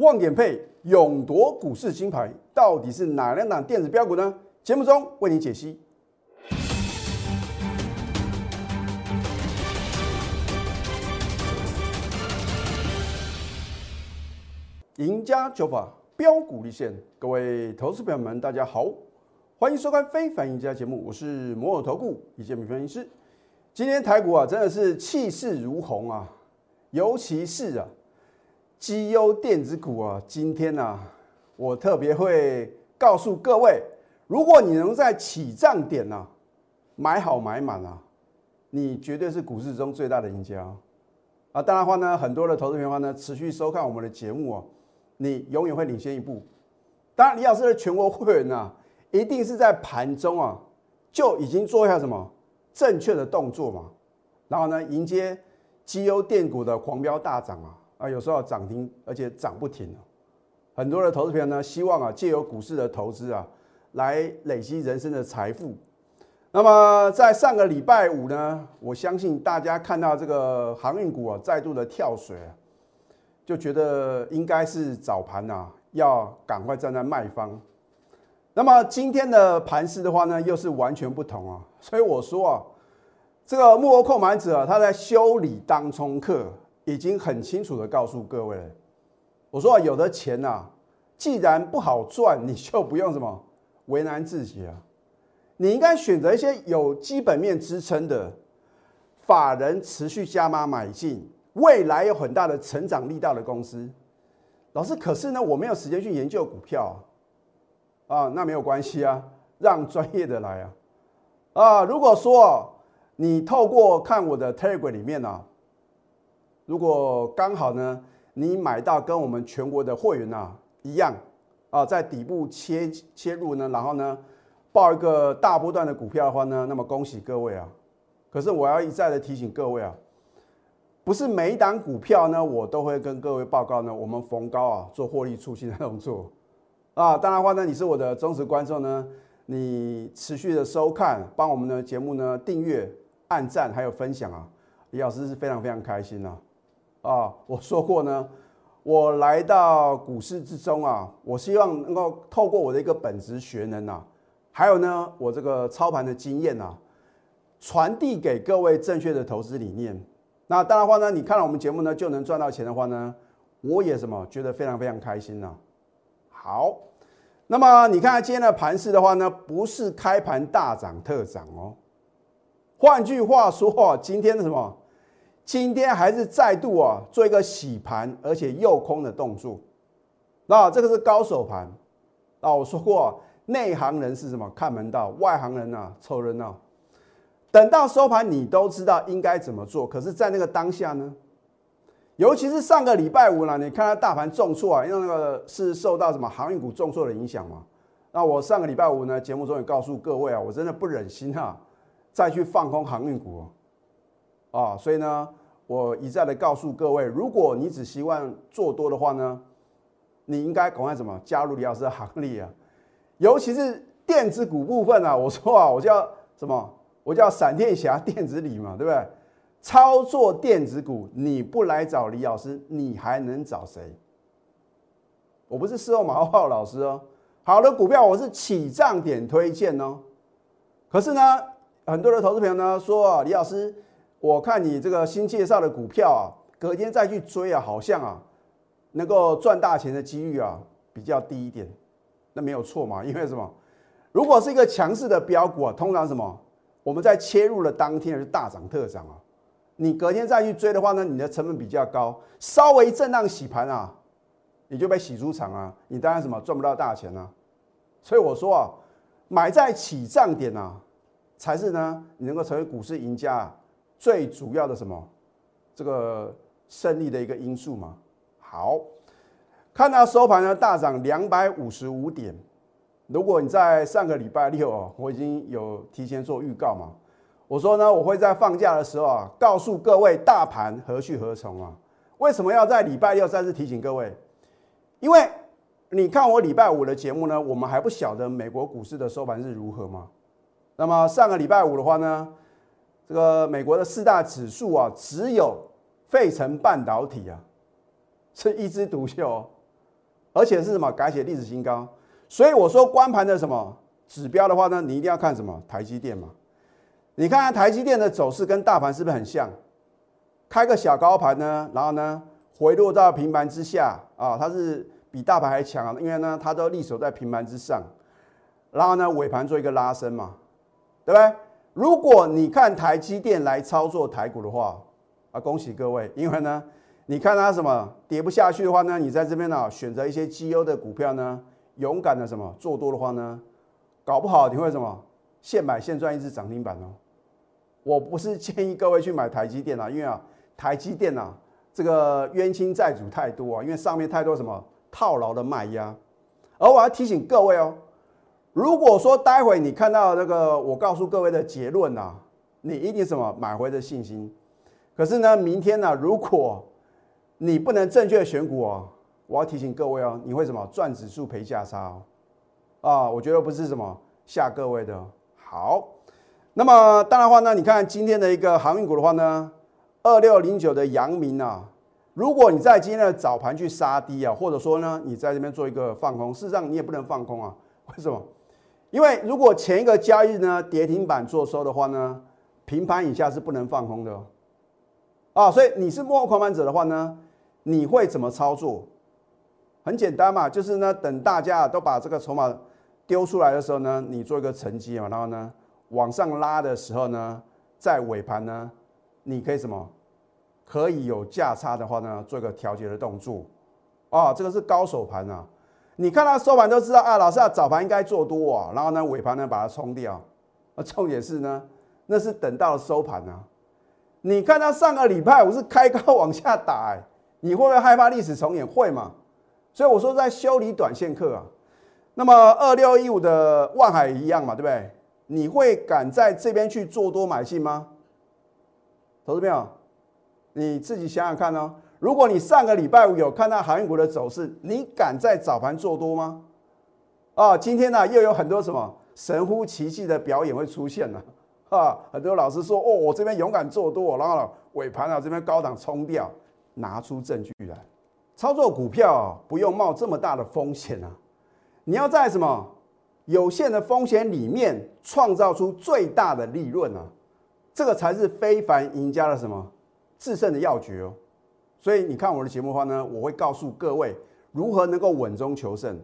望点配勇夺股市金牌，到底是哪两档电子标股呢？节目中为你解析。赢家九法标股立现，各位投资朋友们，大家好，欢迎收看《非凡赢家》节目，我是摩尔投顾李建民分析师。今天台股啊，真的是气势如虹啊，尤其是啊，绩优电子股啊，今天呢，我特别会告诉各位，如果你能在起涨点呢买好买满啊，你绝对是股市中最大的赢家啊！当然话呢，很多的投资朋友呢，持续收看我们的节目啊。你永远会领先一步。当然，李老师的全国会员呢，一定是在盘中啊就已经做一下什么正确的动作嘛。然后呢，迎接绩优电股的狂飙大涨啊啊，有时候涨停，而且涨不停很多的投资朋友呢，希望啊借由股市的投资啊，来累积人生的财富。那么在上个礼拜五呢，我相信大家看到这个航运股啊再度的跳水。就觉得应该是早盘呐，要赶快站在卖方。那么今天的盘势的话呢，又是完全不同啊。所以我说啊，这个幕后控盘者啊他在修理当冲客，已经很清楚的告诉各位了，我说，有的钱呐，既然不好赚，你就不用什么为难自己啊，你应该选择一些有基本面支撑的，法人持续加码买进。未来有很大的成长力道的公司，老师，可是呢，我没有时间去研究股票啊，那没有关系啊，让专业的来啊，啊，如果说你透过看我的 Telegram 里面呢，如果刚好呢，你买到跟我们全国的会员啊一样啊，在底部切切入呢，然后呢，报一个大波段的股票的话呢，那么恭喜各位啊，可是我要一再的提醒各位啊。不是每一档股票呢，我都会跟各位报告呢。我们逢高啊做获利出清的动作啊。当然话呢，你是我的忠实观众呢，你持续的收看，帮我们的节目呢订阅、按赞还有分享啊，李老师是非常非常开心啊。啊，我说过呢，我来到股市之中啊，我希望能够透过我的一个本职学能啊，还有呢我这个操盘的经验啊，传递给各位正确的投资理念。那当然话呢，你看了我们节目呢，就能赚到钱的话呢，我也什么觉得非常非常开心呢。好，那么你看今天的盘势的话呢，不是开盘大涨特涨哦。换句话说，今天的什么？今天还是再度啊做一个洗盘，而且诱空的动作。那这个是高手盘。啊，我说过，内行人是什么？看门道，外行人啊凑热闹。等到收盘，你都知道应该怎么做。可是，在那个当下呢，尤其是上个礼拜五呢，你看到大盘重挫啊，因为那个是受到什么航运股重挫的影响嘛。那我上个礼拜五呢，节目中也告诉各位啊，我真的不忍心啊，再去放空航运股啊。所以呢，我一再的告诉各位，如果你只希望做多的话呢，你应该赶快什么加入李老师的行列啊。尤其是电子股部分啊，我说啊，我叫什么？我叫闪电侠电子李嘛，对不对？操作电子股，你不来找李老师，你还能找谁？我不是事后马后炮老师哦。好的股票，我是起涨点推荐哦。可是呢，很多的投资朋友呢说啊，李老师，我看你这个新介绍的股票啊，隔天再去追啊，好像啊，能够赚大钱的几率啊比较低一点。那没有错嘛？因为什么？如果是一个强势的标股啊，通常什么？我们在切入的当天是大涨特涨啊，你隔天再去追的话呢，你的成本比较高，稍微震荡洗盘啊，你就被洗出场啊，你当然什么赚不到大钱啊。所以我说啊，买在起涨点啊，才是呢你能够成为股市赢家啊最主要的什么这个胜利的一个因素嘛。好，看到收盘呢大涨两百五十五点。如果你在上个礼拜六哦，我已经有提前做预告嘛，我说呢，我会在放假的时候啊，告诉各位大盘何去何从啊？为什么要在礼拜六再次提醒各位？因为你看我礼拜五的节目呢，我们还不晓得美国股市的收盘是如何嘛。那么上个礼拜五的话呢，这个美国的四大指数啊，只有费城半导体啊是一枝独秀。而且是什么改写历史新高。所以我说关盘的什么指标的话呢，你一定要看什么台积电嘛。你看看台积电的走势跟大盘是不是很像？开个小高盘呢，然后呢回落到平盘之下啊，它是比大盘还强啊，因为呢它都立守在平盘之上，然后呢尾盘做一个拉升嘛，对不对？如果你看台积电来操作台股的话，啊恭喜各位，因为呢你看它什么跌不下去的话呢，你在这边呢选择一些绩优的股票呢。勇敢的什么做多的话呢，搞不好你会什么现买现赚一只涨停板哦。我不是建议各位去买台积电啊，因为啊台积电啊这个冤亲债主太多啊，因为上面太多什么套牢的卖压。而我要提醒各位哦，如果说待会你看到这个我告诉各位的结论呐，你一定什么买回的信心。可是呢，明天呢，如果你不能正确选股哦。我要提醒各位哦，你会什么赚指数赔价差哦？啊，我觉得不是什么吓各位的。好，那么当然话呢，你看今天的一个航运股的话呢，二六零九的阳明啊，如果你在今天的早盘去杀低啊，或者说呢，你在这边做一个放空，事实上你也不能放空啊。为什么？因为如果前一个交易日呢跌停板做收的话呢，平盘以下是不能放空的哦。啊，所以你是幕后狂盘者的话呢，你会怎么操作？很简单嘛，就是呢，等大家都把这个筹码丢出来的时候呢，你做一个承接嘛，然后呢，往上拉的时候呢，在尾盘呢，你可以什么？可以有价差的话呢，做一个调节的动作。啊，这个是高手盘啊！你看它收盘都知道啊，老师啊，早盘应该做多啊，然后呢，尾盘呢把它冲掉。啊，重点是呢，那是等到收盘啊。你看它上个礼拜我是开高往下打，你会不会害怕历史重演？会嘛？所以我说在修理短线客啊，那么二六一五的万海一样嘛，对不对？你会敢在这边去做多买进吗？投资朋友，你自己想想看哦。如果你上个礼拜五有看到航运股的走势，你敢在早盘做多吗？啊，今天呢又有很多什么神乎其技的表演会出现了啊！很多老师说哦，我这边勇敢做多，然后尾盘啊这边高档冲掉，拿出证据来。操作股票啊不用冒这么大的风险啊！你要在什么有限的风险里面创造出最大的利润啊！这个才是非凡赢家的什么制胜的要诀哦！所以你看我的节目的话呢，我会告诉各位如何能够稳中求胜。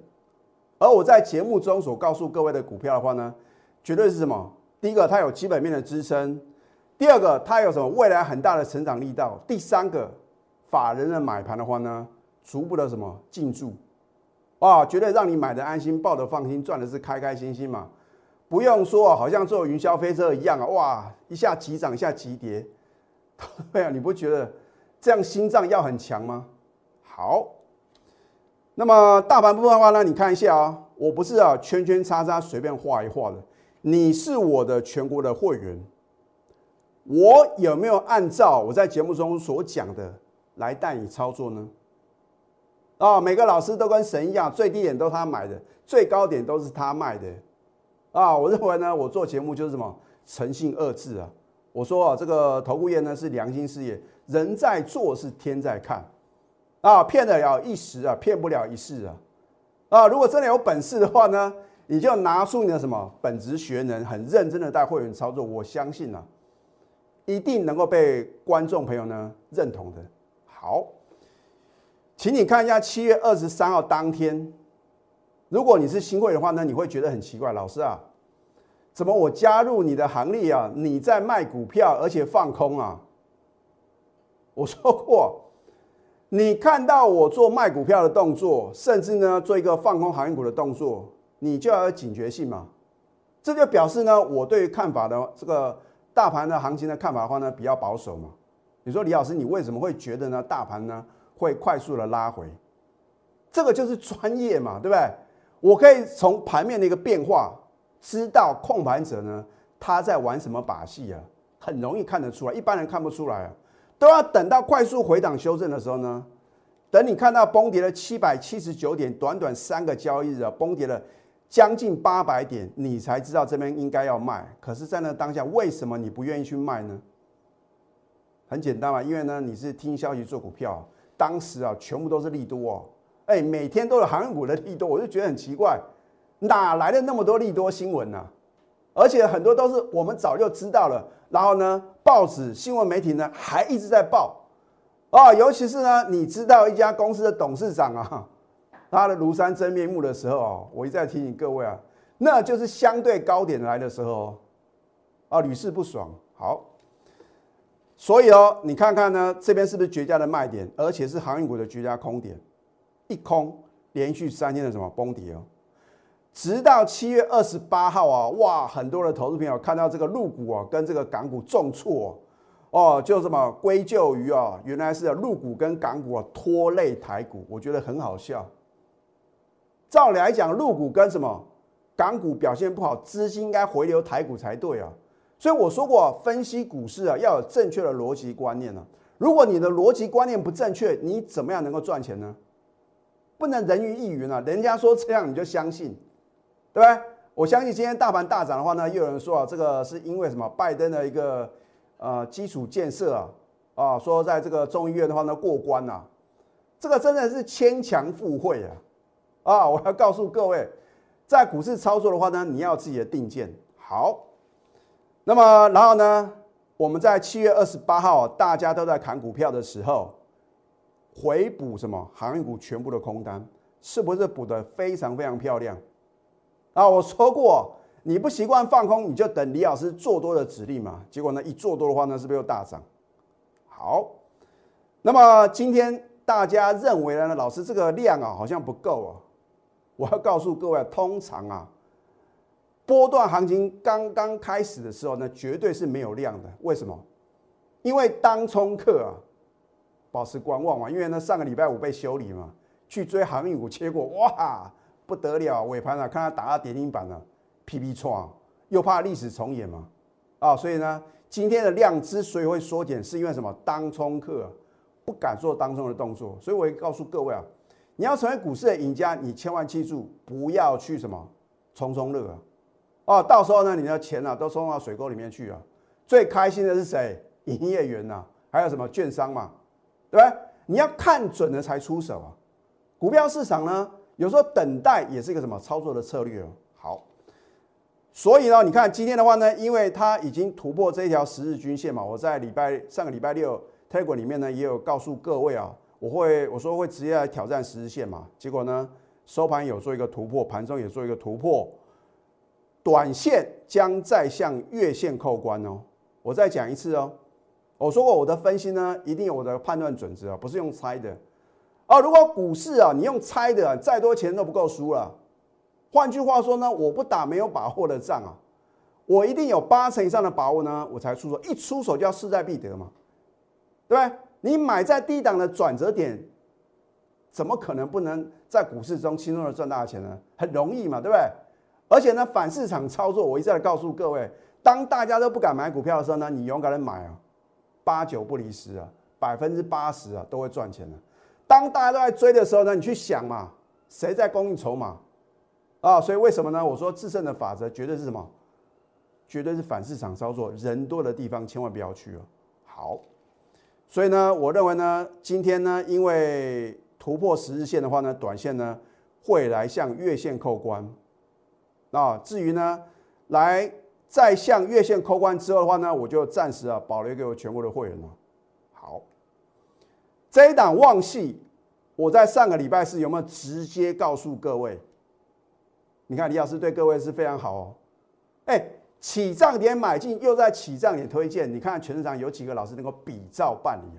而我在节目中所告诉各位的股票的话呢，绝对是什么？第一个，它有基本面的支撑；第二个，它有什么未来很大的成长力道；第三个，法人的买盘的话呢？逐步的什么进驻，啊，绝对让你买的安心，抱的放心，赚的是开开心心嘛，不用说，好像坐云霄飞车一样啊，哇，一下急涨，一下急跌，对啊，你不觉得这样心脏要很强吗？好，那么大盘部分的话呢，你看一下啊，我不是啊圈圈叉叉随便画一画的，你是我的全国的会员，我有没有按照我在节目中所讲的来带你操作呢？啊，每个老师都跟神一样，最低点都他买的，最高点都是他卖的。啊，我认为呢，我做节目就是什么诚信二字啊。我说啊，这个投顾业呢是良心事业，人在做是天在看。啊，骗得了一时啊，骗不了一世啊。啊，如果真的有本事的话呢，你就拿出你的什么本职学能，很认真的带会员操作，我相信啊，一定能够被观众朋友呢认同的。好。请你看一下七月二十三号当天，如果你是新会的话呢，你会觉得很奇怪，老师啊，怎么我加入你的行列啊，你在卖股票而且放空啊？我说过，你看到我做卖股票的动作，甚至呢做一个放空行业股的动作，你就要有警觉性嘛。这就表示呢，我对于看法的这个大盘的行情的看法的话呢，比较保守嘛。你说李老师，你为什么会觉得呢？大盘呢？会快速的拉回，这个就是专业嘛，对不对？我可以从盘面的一个变化，知道控盘者呢他在玩什么把戏啊，很容易看得出来，一般人看不出来啊，都要等到快速回档修正的时候呢，等你看到崩跌了七百七十九点，短短三个交易日啊，崩跌了将近八百点，你才知道这边应该要卖。可是，在那当下，为什么你不愿意去卖呢？很简单嘛，因为呢，你是听消息做股票。当时啊，全部都是利多哦，哎，每天都有航运股的利多，我就觉得很奇怪，哪来的那么多利多新闻呢？而且很多都是我们早就知道了，然后呢，报纸、新闻媒体呢还一直在报，啊，尤其是呢，你知道一家公司的董事长啊，他的庐山真面目的时候，我一再提醒各位啊，那就是相对高点来的时候，啊，屡试不爽。好，所以哦，你看看呢，这边是不是绝佳的卖点，而且是航运股的绝佳空点，一空连续三天的什么崩跌哦。直到七月二十八号啊，哇，很多的投资朋友看到这个陆股啊跟这个港股重挫，哦，就这么归咎于啊，原来是陆股跟港股啊拖累台股，我觉得很好笑。照理来讲，陆股跟什么港股表现不好，资金应该回流台股才对啊。所以我说过，分析股市啊要有正确的逻辑观念呢。如果你的逻辑观念不正确，你怎么样能够赚钱呢？不能人云亦云啊，人家说这样你就相信。对不对？我相信今天大盘大涨的话呢，又有人说啊，这个是因为什么？拜登的一个呃基础建设啊，啊，说在这个众议院的话呢过关呐，这个真的是牵强附会啊！啊，我要告诉各位，在股市操作的话呢，你要自己的定见好。那么然后呢，我们在七月二十八号大家都在砍股票的时候，回补什么航运股全部的空单，是不是补的非常非常漂亮？啊，我说过，你不习惯放空，你就等李老师做多的指令嘛。结果呢，一做多的话呢，是不是又大涨？好，那么今天大家认为呢，老师这个量啊，好像不够啊。我要告诉各位，通常啊，波段行情刚刚开始的时候呢，绝对是没有量的。为什么？因为当冲客啊，保持观望嘛。因为呢，上个礼拜五被修理嘛，去追航运股，结果哇！不得了，尾盘啊，看他打到跌停板了，皮皮创，又怕历史重演嘛，啊，所以呢，今天的量之所以会缩减，是因为什么？当冲客不敢做当冲的动作，所以我也告诉各位啊，你要成为股市的赢家，你千万记住，不要去什么冲冲乐啊，哦，到时候呢，你的钱啊都冲到水沟里面去啊，最开心的是谁？营业员呐，还有什么券商嘛，对不对？你要看准了才出手啊，股票市场呢？有时候等待也是一个什么操作的策略哦。好，所以呢，你看今天的话呢，因为它已经突破这一条十日均线嘛，我在礼拜上个礼拜六 t e g r 里面呢也有告诉各位啊，我会我说会直接来挑战十日线嘛。结果呢，收盘有做一个突破，盘中也做一个突破，短线将再向月线扣关哦。我再讲一次哦，我说过我的分析呢，一定有我的判断准则啊，不是用猜的。啊，如果股市啊，你用猜的，再多钱都不够输了。换句话说呢，我不打没有把握的仗啊，我一定有八成以上的把握呢，我才出手。一出手就要势在必得嘛，对不对？你买在低档的转折点，怎么可能不能在股市中轻松的赚大钱呢？很容易嘛，对不对？而且呢，反市场操作，我一再的告诉各位，当大家都不敢买股票的时候呢，你勇敢的买啊，八九不离十啊，百分之八十啊都会赚钱的。当大家都在追的时候呢，你去想嘛，谁在供应筹码啊？所以为什么呢？我说制胜的法则绝对是什么？绝对是反市场操作，人多的地方千万不要去哦。好，所以呢，我认为呢，今天呢，因为突破十日线的话呢，短线呢会来向月线扣关。啊，至于呢，来再向月线扣关之后的话呢，我就暂时啊保留给我全国的会员了。这一档旺系，我在上个礼拜四有没有直接告诉各位？你看李老师对各位是非常好哦。哎，起涨点买进，又在起涨点推荐。你看全市场有几个老师能够比照办理？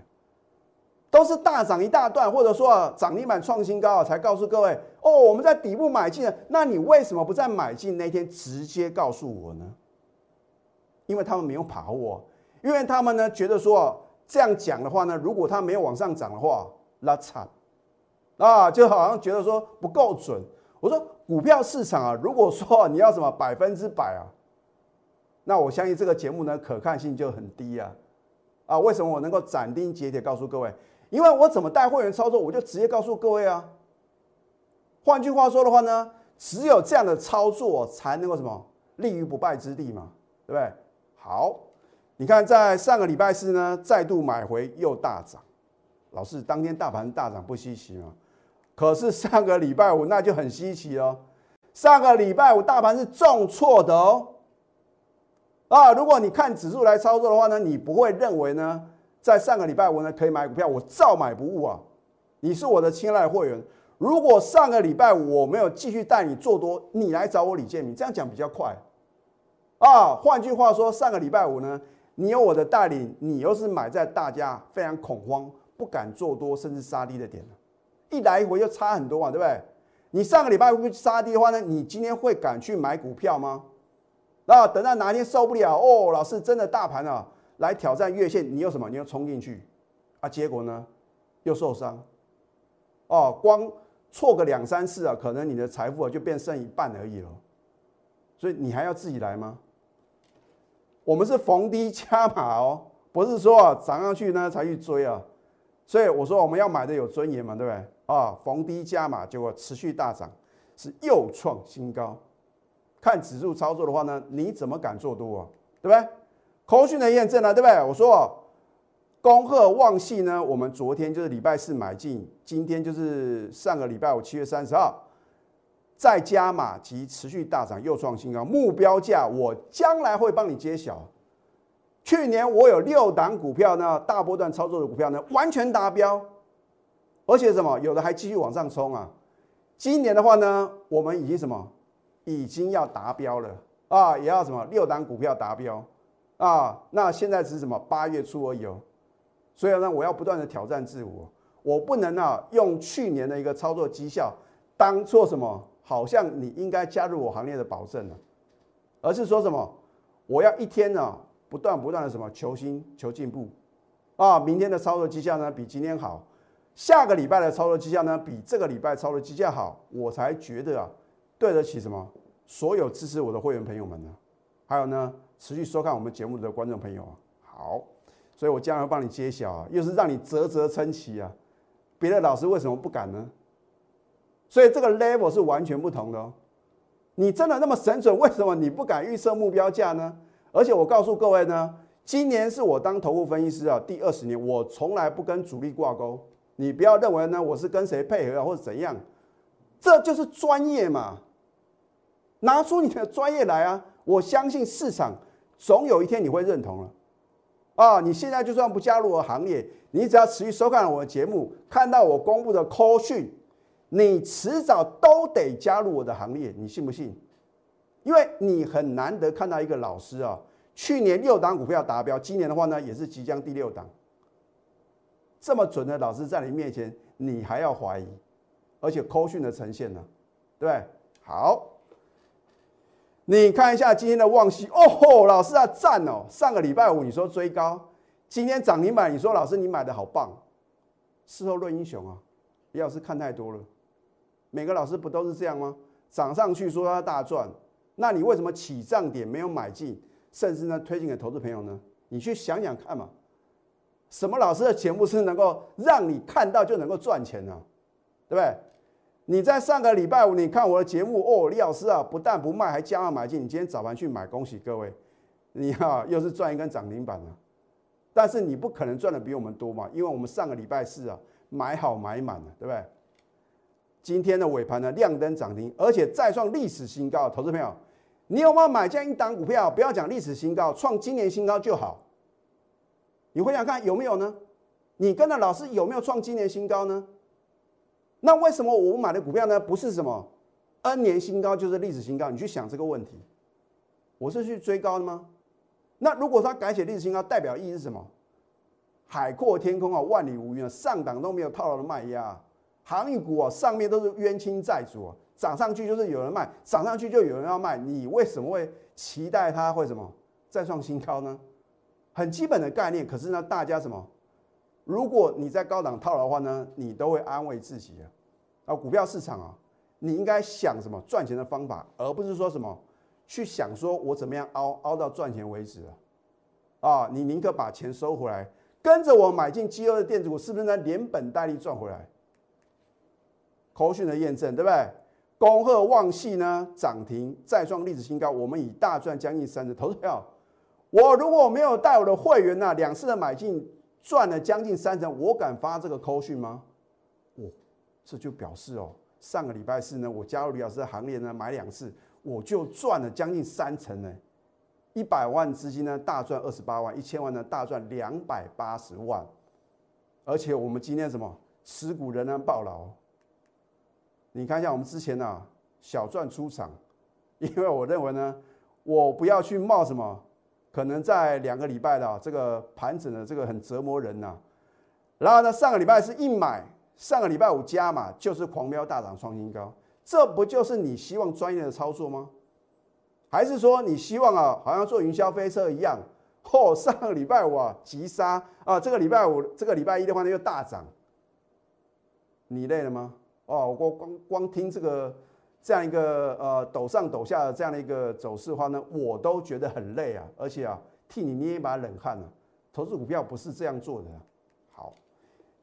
都是大涨一大段，或者说涨停板创新高才告诉各位哦，我们在底部买进。那你为什么不在买进那天直接告诉我呢？因为他们没有把握，因为他们呢觉得说。这样讲的话呢，如果它没有往上涨的话，那惨啊，就好像觉得说不够准。我说股票市场啊，如果说你要什么百分之百啊，那我相信这个节目呢可看性就很低啊。啊，为什么我能够斩钉截铁告诉各位？因为我怎么带会员操作，我就直接告诉各位啊。换句话说的话呢，只有这样的操作才能够什么立于不败之地嘛，对不对？好。你看，在上个礼拜四呢，再度买回又大涨。老师，当天大盘大涨不稀奇吗？可是上个礼拜五那就很稀奇哦，上个礼拜五大盘是重挫的哦。啊，如果你看指数来操作的话呢，你不会认为呢，在上个礼拜五呢可以买股票，我照买不误啊。你是我的青睐会员，如果上个礼拜五我没有继续带你做多，你来找我李建明，这样讲比较快啊。换句话说，上个礼拜五呢，你有我的带领，你又是买在大家非常恐慌、不敢做多甚至杀低的点一来一回又差很多嘛，对不对？你上个礼拜五杀低的话呢，你今天会敢去买股票吗？那等到哪天受不了哦，老师真的大盘啊来挑战月线，你有什么？你又冲进去啊？结果呢又受伤哦，光错个两三次啊，可能你的财富啊就变剩一半而已了。所以你还要自己来吗？我们是逢低加码哦，不是说啊涨上去呢才去追啊。所以我说我们要买的有尊严嘛，对不对？啊，逢低加码，结果持续大涨，是又创新高。看指数操作的话呢，你怎么敢做多啊？对不对？口讯的验证呢，对不对？我说，恭贺旺系呢，我们昨天就是礼拜四买进，今天就是上个礼拜五七月三十号再加码及持续大涨，又创新高。目标价我将来会帮你揭晓。去年我有六档股票呢，大波段操作的股票呢，完全达标，而且什么，有的还继续往上冲啊。今年的话呢，我们已经什么？已经要达标了啊，也要什么六档股票达标啊？那现在只是什么八月初而已哦，所以呢，我要不断的挑战自我，我不能啊用去年的一个操作绩效当做什么，好像你应该加入我行列的保证了，而是说什么，我要一天呢不断不断的什么求新求进步啊，明天的操作绩效呢比今天好，下个礼拜的操作绩效呢比这个礼拜操作绩效好，我才觉得啊。对得起什么？所有支持我的会员朋友们呢？还有呢，持续收看我们节目的观众朋友啊，好，所以我将来帮你揭晓啊，又是让你啧啧称奇啊。别的老师为什么不敢呢？所以这个 level 是完全不同的哦。你真的那么神准，为什么你不敢预设目标价呢？而且我告诉各位呢，今年是我当头部分析师啊第二十年，我从来不跟主力挂钩。你不要认为呢我是跟谁配合啊或者怎样，这就是专业嘛。拿出你的专业来啊！我相信市场总有一天你会认同了啊！你现在就算不加入我行业，你只要持续收看我的节目，看到我公布的 call 讯，你迟早都得加入我的行列，你信不信？因为你很难得看到一个老师啊，去年六档股票达标，今年的话呢也是即将第六档，这么准的老师在你面前，你还要怀疑？而且 call 讯的呈现呢，对不对？好。你看一下今天的旺西哦吼，老师啊赞哦！上个礼拜五你说追高，今天涨停板，你说老师你买的好棒。事后论英雄啊，李老师看太多了。每个老师不都是这样吗？涨上去说他大赚，那你为什么起涨点没有买进，甚至呢推荐给投资朋友呢？你去想想看嘛，什么老师的节目是能够让你看到就能够赚钱呢？对不对？你在上个礼拜五，你看我的节目哦，李老师啊，不但不卖，还加码买进。你今天早盘去买，恭喜各位，你哈又是赚一根涨停板了。但是你不可能赚的比我们多嘛，因为我们上个礼拜四啊买好买满了，对不对？今天的尾盘呢亮灯涨停，而且再创历史新高。投资朋友，你有没有买这样一档股票？不要讲历史新高，创今年新高就好。你回想看有没有呢？你跟着老师有没有创今年新高呢？那为什么我们买的股票呢？不是什么 N 年新高，就是历史新高？你去想这个问题，我是去追高的吗？那如果它改写历史新高，代表意义是什么？海阔天空啊，万里无云啊，上档都没有套牢的卖压，航运股啊，上面都是冤亲债主啊，涨上去就是有人卖，涨上去就有人要卖，你为什么会期待它会什么再创新高呢？很基本的概念，可是呢，大家什么？如果你在高档套的话呢，你都会安慰自己啊。啊，股票市场啊，你应该想什么赚钱的方法，而不是说什么去想说我怎么样凹凹到赚钱为止啊。啊，你宁可把钱收回来，跟着我买进饥饿的电子股，是不是能连本带利赚回来？口讯的验证，对不对？恭贺旺系呢涨停再创历史新高，我们已大赚将近三成。投资票，我如果没有带我的会员呢，两次的买进。赚了将近三成，我敢发这个扣讯吗？哦，这就表示哦，上个礼拜四呢，我加入李老师的行列呢，买两次，我就赚了将近三成呢。一百万资金呢，大赚二十八万；一千万呢，大赚两百八十万。而且我们今天什么持股仍然爆牢。你看一下我们之前呢，小赚出场，因为我认为呢，我不要去冒什么，可能在两个礼拜的这个盘整的这个很折磨人呐。然后呢，上个礼拜是一买。上个礼拜五加嘛，就是狂飙大涨创新高，这不就是你希望专业的操作吗？还是说你希望啊，好像坐云霄飞车一样？嚯，上个礼拜五啊急杀啊，这个礼拜五、这个礼拜一的话呢又大涨，你累了吗？哦，我光光听这个这样一个呃抖上抖下的这样的一个走势的话呢，我都觉得很累啊，而且啊替你捏一把冷汗啊。投资股票不是这样做的。好。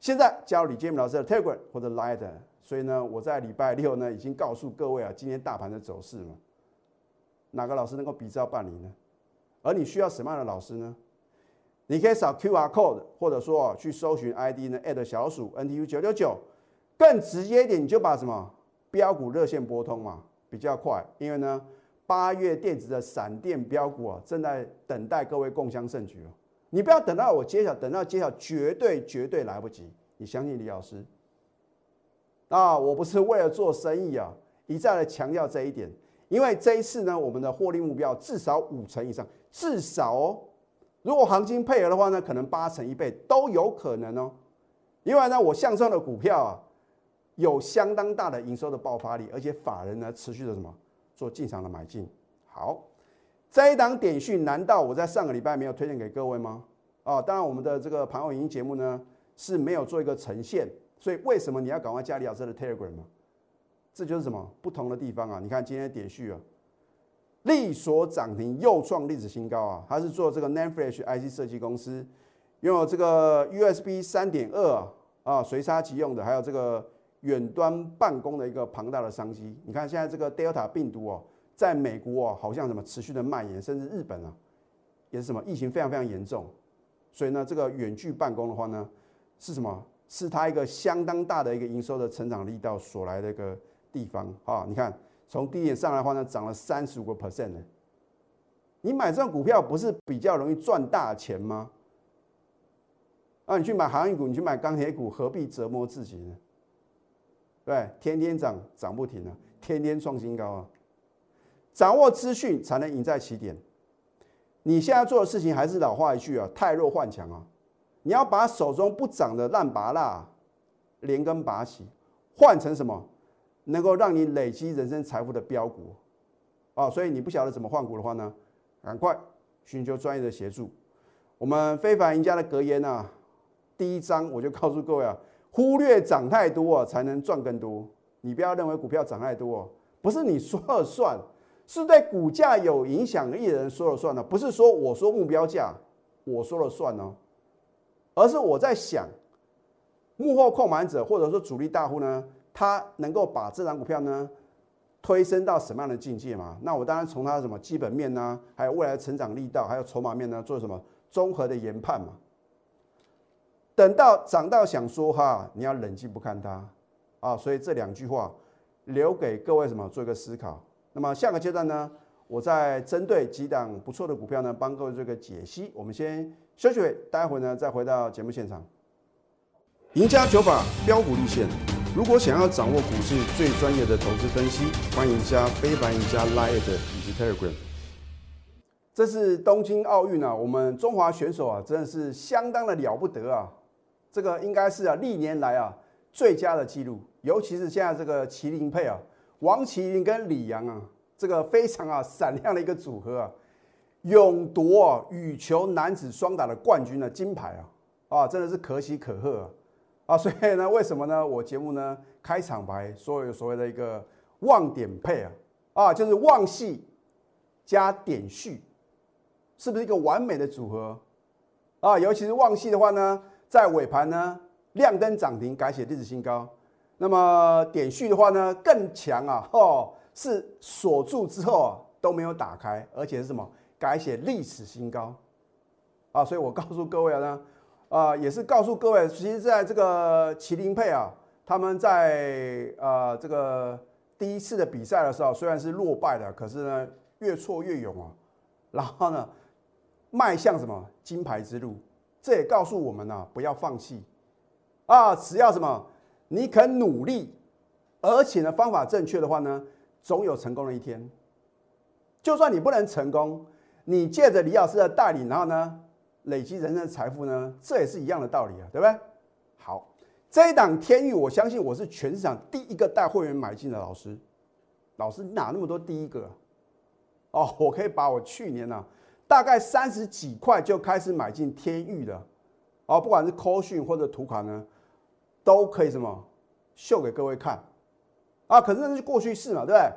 现在加入李建明老师的 Telegram 或者 Line，所以呢，我在礼拜六呢已经告诉各位啊，今天大盘的走势嘛，哪个老师能够比照办理呢？而你需要什么样的老师呢？你可以扫 QR code，或者说啊去搜寻 ID 呢，at 小鼠 NTU 九九九，更直接一点，你就把什么标股热线拨通嘛，比较快，因为呢，八月电子的闪电标股啊，正在等待各位共襄盛举哦。你不要等到我揭晓，等到揭晓绝对绝对来不及。你相信李老师？啊，我不是为了做生意啊，一再的强调这一点。因为这一次呢，我们的获利目标至少五成以上，至少哦。如果行情配合的话呢，可能八成一倍都有可能哦。因为呢，我向上的股票啊，有相当大的营收的爆发力，而且法人呢持续的什么做进场的买进。好。这一档点讯，难道我在上个礼拜没有推荐给各位吗？啊，当然我们的这个盘后影音节目呢是没有做一个呈现，所以为什么你要赶快加李老师的 Telegram？这就是什么不同的地方啊？你看今天的点讯啊，力所涨停又创历史新高啊！它是做这个 Nan Flash IC 设计公司，拥有这个 USB 三点二啊随插即用的，还有这个远端办公的一个庞大的商机。你看现在这个 Delta 病毒哦。在美国哦，好像什么持续的蔓延，甚至日本啊，也是什么疫情非常非常严重。所以呢，这个远距办公的话呢，是什么？是它一个相当大的一个营收的成长力道所来的一个地方啊。你看，从低点上来的话呢，涨了三十五个 percent 呢。你买这种股票不是比较容易赚大钱吗？啊，你去买航运股，你去买钢铁股，何必折磨自己呢？对，天天涨涨不停啊，天天创新高啊。掌握资讯才能赢在起点。你现在做的事情还是老话一句啊，太弱换强啊！你要把手中不涨的烂拔蜡连根拔起，换成什么能够让你累积人生财富的标股啊！所以你不晓得怎么换股的话呢，赶快寻求专业的协助。我们非凡赢家的格言啊，第一章我就告诉各位啊，忽略涨太多啊，才能赚更多。你不要认为股票涨太多，不是你说了算。是对股价有影响力的人说了算呢，不是说我说目标价我说了算呢，而是我在想，幕后控盘者或者说主力大户呢，他能够把这张股票呢推升到什么样的境界嘛？那我当然从他什么基本面呢，还有未来的成长力道，还有筹码面呢，做什么综合的研判嘛？等到涨到想说哈，你要冷静不看它啊，所以这两句话留给各位什么做一个思考。那么下个阶段呢，我再针对几档不错的股票呢，帮各位做个解析。我们先休息，待会呢再回到节目现场。赢家九法标股立线，如果想要掌握股市最专业的投资分析，欢迎加非凡、赢家 Line 以及 Telegram。这是东京奥运啊，我们中华选手啊，真的是相当的了不得啊！这个应该是啊历年来啊最佳的记录，尤其是现在这个麒麟配啊。王麒麟跟李阳啊，这个非常啊闪亮的一个组合啊，勇夺羽球男子双打的冠军的金牌啊，啊真的是可喜可贺啊！啊，所以呢，为什么呢？我节目呢开场白所有所谓的一个望点配啊，啊就是望系加点序，是不是一个完美的组合啊？尤其是望系的话呢，在尾盘呢亮灯涨停，改写历史新高。那么点序的话呢，更强啊！哦，是锁住之后啊都没有打开，而且是什么改写历史新高啊！所以我告诉各位呢，啊，也是告诉各位，其实在这个麒麟配啊，他们在呃这个第一次的比赛的时候，虽然是落败的，可是呢越挫越勇啊，然后呢迈向什么金牌之路，这也告诉我们呢不要放弃啊，只要什么你肯努力，而且呢方法正确的话呢，总有成功的一天。就算你不能成功，你借着李老师的带领，然后呢累积人生的财富呢，这也是一样的道理啊，对不对？好。这一档天域，我相信我是全市场第一个带会员买进的老师。老师哪那么多第一个？哦，我可以把我去年呢大概三十几块就开始买进天域的，哦，不管是 call 讯或者图卡呢，都可以什么秀给各位看啊。可是那是过去式嘛，对不对？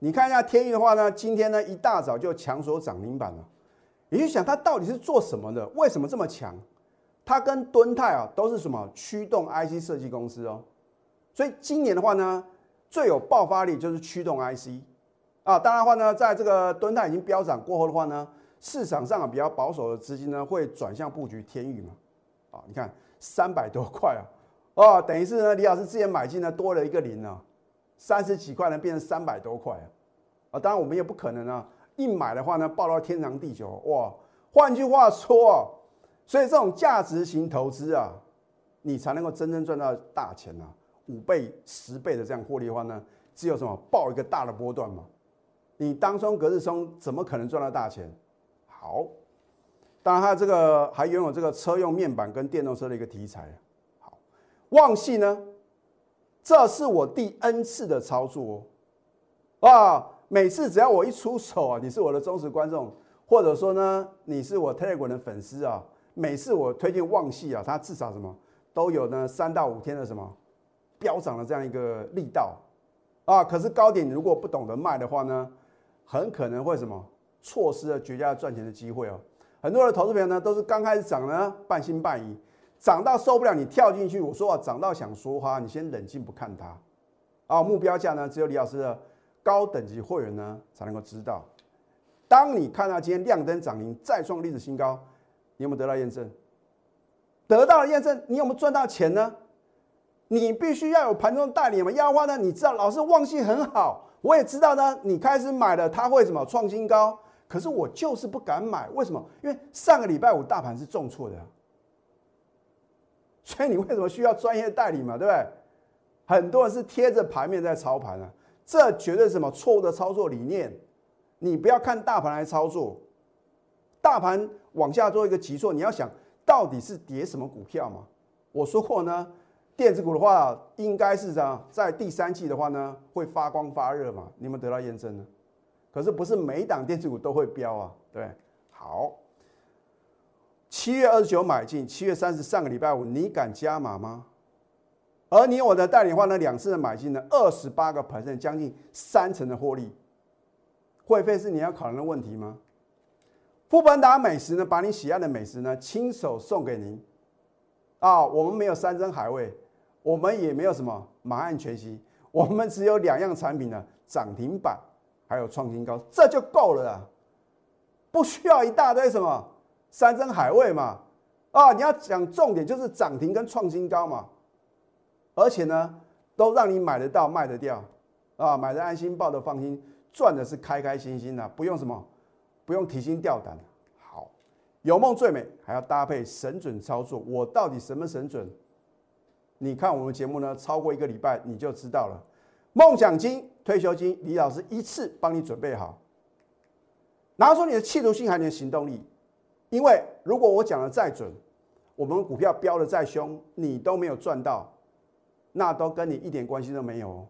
你看一下天域的话呢，今天呢一大早就抢锁涨停板了。你就想它到底是做什么的？为什么这么强？它跟敦泰啊都是什么驱动 IC 设计公司哦，所以今年的话呢，最有爆发力就是驱动 IC 啊。当然的话呢，在这个敦泰已经飙涨过后的话呢，市场上啊比较保守的资金呢会转向布局天宇嘛。啊，你看三百多块啊，哦，等于是呢李老师之前买进呢多了一个零呢，三十几块呢变成三百多块啊。啊，当然我们也不可能啊一买的话呢爆到天长地久哇。换句话说啊。所以这种价值型投资啊，你才能够真正赚到大钱啊，五倍、十倍的这样获利的话呢，只有什么报一个大的波段嘛？你当中隔日松怎么可能赚到大钱？好，当然它这个还拥有这个车用面板跟电动车的一个题材。好，旺系呢，这是我第 N 次的操作哦，啊，每次只要我一出手啊，你是我的忠实观众，或者说呢，你是我 Telegram 的粉丝啊。每次我推荐旺系啊，它至少什么都有呢，三到五天的什么飙涨的这样一个力道啊。可是高点如果不懂得卖的话呢，很可能会什么错失了绝佳赚钱的机会哦。很多的投资朋友呢都是刚开始涨呢半信半疑，涨到受不了你跳进去，我说啊涨到想说话，你先冷静不看它啊。目标价呢只有李老师的高等级会员呢才能够知道。当你看到今天亮灯涨停再创历史新高。你有没有得到验证？得到了验证，你有没有赚到钱呢？你必须要有盘中代理嘛。要的话呢，你知道老师旺气很好，我也知道呢。你开始买了，它会什么创新高？可是我就是不敢买，为什么？因为上个礼拜五大盘是重挫的，所以你为什么需要专业代理嘛？对不对？很多人是贴着盘面在操盘啊，这绝对是什么错误的操作理念？你不要看大盘来操作，大盘。往下做一个急挫，你要想到底是跌什么股票嘛？我说过呢，电子股的话应该是这样，在第三季的话呢会发光发热嘛？你们得到验证呢？可是不是每一档电子股都会飙啊？对，好，七月二十九买进，七月三十上个礼拜五你敢加码吗？而你我的代理话呢，两次的买进呢，二十八个 percent，将近三成的获利，会费是你要考虑的问题吗？富本达美食呢，把你喜爱的美食呢亲手送给您啊！我们没有山珍海味，我们也没有什么满汉全席，我们只有两样产品呢，涨停板还有创新高，这就够了啊！不需要一大堆什么山珍海味嘛！啊，你要讲重点就是涨停跟创新高嘛，而且呢，都让你买得到卖得掉啊，买的安心，抱的放心，赚的是开开心心的，不用什么。不用提心吊胆好，有梦最美，还要搭配神准操作。我到底什么神准？你看我们节目呢，超过一个礼拜你就知道了。梦想金、退休金，李老师一次帮你准备好，拿出你的企图心，还有你的行动力。因为如果我讲的再准，我们股票飙的再凶，你都没有赚到，那都跟你一点关系都没有。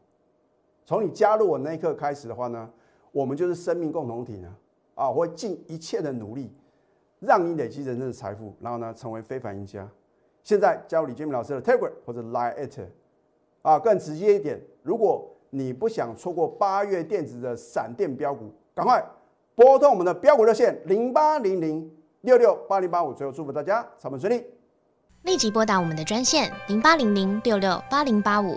从你加入我那一刻开始的话呢，我们就是生命共同体呢。啊，我会尽一切的努力，让你累积人生的财富，然后呢，成为非凡赢家。现在加入李建明老师的 Telegram 或者 Line at，啊，更直接一点，如果你不想错过八月电子的闪电标股，赶快拨通我们的标股热线零八零零六六八零八五。最后祝福大家操盘顺利，立即拨打我们的专线零八零零六六八零八五。